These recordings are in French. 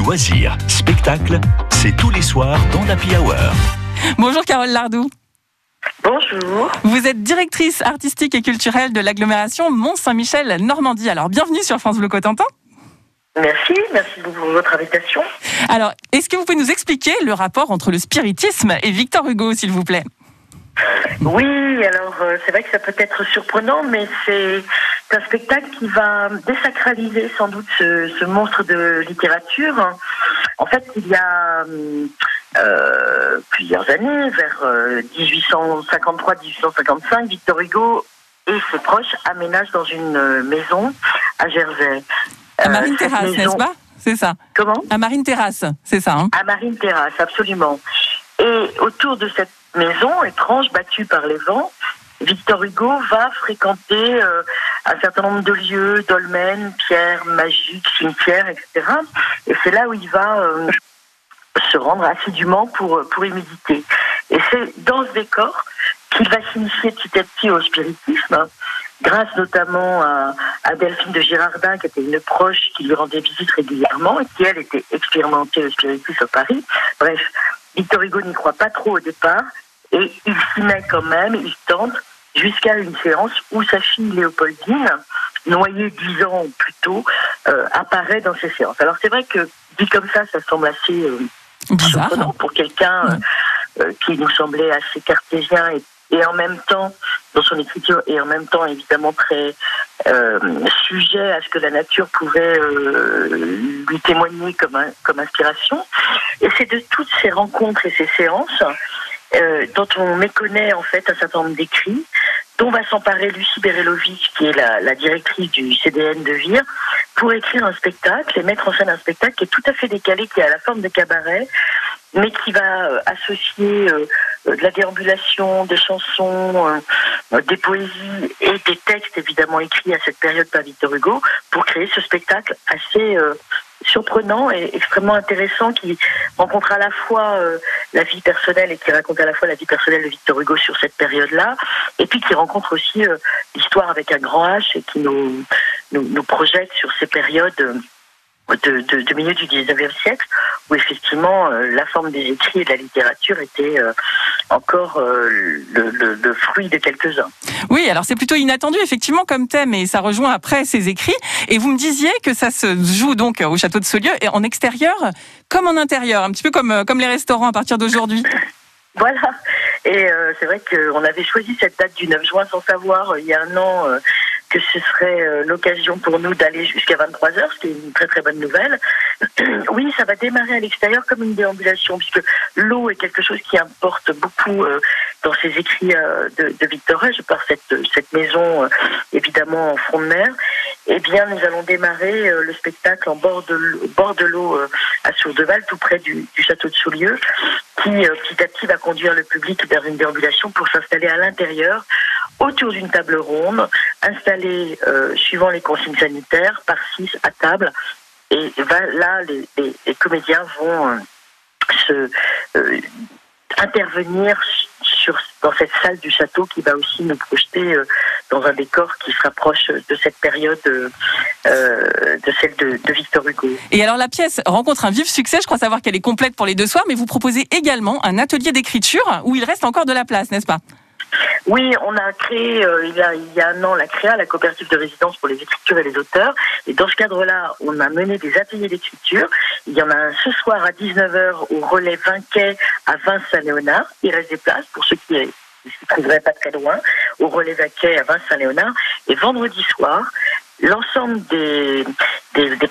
loisirs, spectacles, c'est tous les soirs dans l'Happy Hour. Bonjour Carole Lardou. Bonjour. Vous êtes directrice artistique et culturelle de l'agglomération Mont-Saint-Michel Normandie. Alors bienvenue sur France Bleu Cotentin. Merci, merci beaucoup pour votre invitation. Alors, est-ce que vous pouvez nous expliquer le rapport entre le spiritisme et Victor Hugo, s'il vous plaît? Oui, alors euh, c'est vrai que ça peut être surprenant, mais c'est un spectacle qui va désacraliser sans doute ce, ce monstre de littérature. En fait, il y a euh, plusieurs années, vers euh, 1853-1855, Victor Hugo et ses proches aménagent dans une euh, maison à Jersey. À Euh, Marine Terrasse, n'est-ce pas? C'est ça. Comment? À Marine Terrasse, c'est ça. hein? À Marine Terrasse, absolument. Et autour de cette maison, étrange, battue par les vents, Victor Hugo va fréquenter euh, un certain nombre de lieux, dolmens, pierres magiques, cimetières, etc. Et c'est là où il va euh, se rendre assidûment pour, pour y méditer. Et c'est dans ce décor qu'il va s'initier petit à petit au spiritisme, grâce notamment à Delphine de Girardin, qui était une proche qui lui rendait visite régulièrement et qui, elle, était expérimentée au spiritisme à Paris. Bref, Victor Hugo n'y croit pas trop au départ et il s'y met quand même, il tente, jusqu'à une séance où sa fille Léopoldine, noyée dix ans plus tôt, euh, apparaît dans ces séances. Alors c'est vrai que dit comme ça, ça semble assez euh, Bizarre. pour quelqu'un euh, qui nous semblait assez cartésien et, et en même temps son écriture et en même temps évidemment très euh, sujet à ce que la nature pouvait euh, lui témoigner comme, comme inspiration. Et c'est de toutes ces rencontres et ces séances euh, dont on méconnaît en fait un certain nombre d'écrits, dont va s'emparer Lucie Berelovic, qui est la, directrice du CDN de Vire, pour écrire un spectacle et mettre en scène un spectacle qui est tout à fait décalé, qui a la forme de cabaret, mais qui va associer de la déambulation, des chansons, des poésies et des textes évidemment écrits à cette période par Victor Hugo pour créer ce spectacle assez euh, surprenant et extrêmement intéressant qui rencontre à la fois euh, la vie personnelle et qui raconte à la fois la vie personnelle de Victor Hugo sur cette période-là et puis qui rencontre aussi euh, l'histoire avec un grand H et qui nous, nous, nous projette sur ces périodes euh, de, de, de milieu du 19e siècle, où effectivement euh, la forme des écrits et de la littérature était euh, encore euh, le, le- le fruit de quelques-uns. Oui, alors c'est plutôt inattendu effectivement comme thème et ça rejoint après ses écrits. Et vous me disiez que ça se joue donc au château de Saulieu et en extérieur comme en intérieur, un petit peu comme, comme les restaurants à partir d'aujourd'hui. Voilà. Et euh, c'est vrai qu'on avait choisi cette date du 9 juin sans savoir euh, il y a un an euh, que ce serait euh, l'occasion pour nous d'aller jusqu'à 23 heures, ce qui est une très très bonne nouvelle. oui, ça va démarrer à l'extérieur comme une déambulation, puisque l'eau est quelque chose qui importe beaucoup euh, dans ces écrits euh, de, de Victor Hugo, par cette, cette maison évidemment en front de mer. Eh bien, nous allons démarrer le spectacle en bord de bord de l'eau à Sourdeval, tout près du, du château de Soulieu, qui petit à petit va conduire le public vers une déambulation pour s'installer à l'intérieur, autour d'une table ronde, installée euh, suivant les consignes sanitaires, par six à table. Et là, les, comédiens vont euh, euh, intervenir dans cette salle du château qui va aussi nous projeter dans un décor qui se rapproche de cette période de celle de Victor Hugo. Et alors la pièce rencontre un vif succès, je crois savoir qu'elle est complète pour les deux soirs, mais vous proposez également un atelier d'écriture où il reste encore de la place, n'est-ce pas? Oui, on a créé euh, il, y a, un an la CREA, la coopérative de résidence pour les écritures et les auteurs. Et dans ce cadre-là, on a mené des ateliers d'écriture. Il y en a un ce soir à 19h au relais Vinquet à Vince-Saint-Léonard. Il reste des places pour ceux qui ne se trouveraient pas très loin, au relais Vinquet à Vince-Saint-Léonard. Et vendredi soir, l'ensemble des, des, des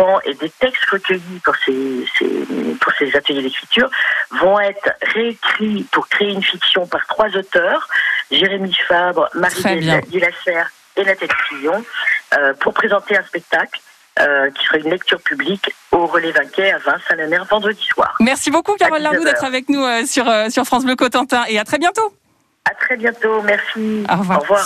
participants et des textes recueillis pour ces, ces- pour ces ateliers d'écriture vont être réécrits pour créer une fiction par trois auteurs, Jérémy Fabre. Marie Dillasser et Nathalie Fillon, euh, pour présenter un spectacle euh, qui sera une lecture publique au Relais Vinquet à Vince-Saint-Léonard vendredi soir. Merci beaucoup Carole À 19 Lardou d'être avec nous euh, sur, sur France Bleu Cotentin et à très bientôt. À très bientôt, merci. Au revoir. Au revoir.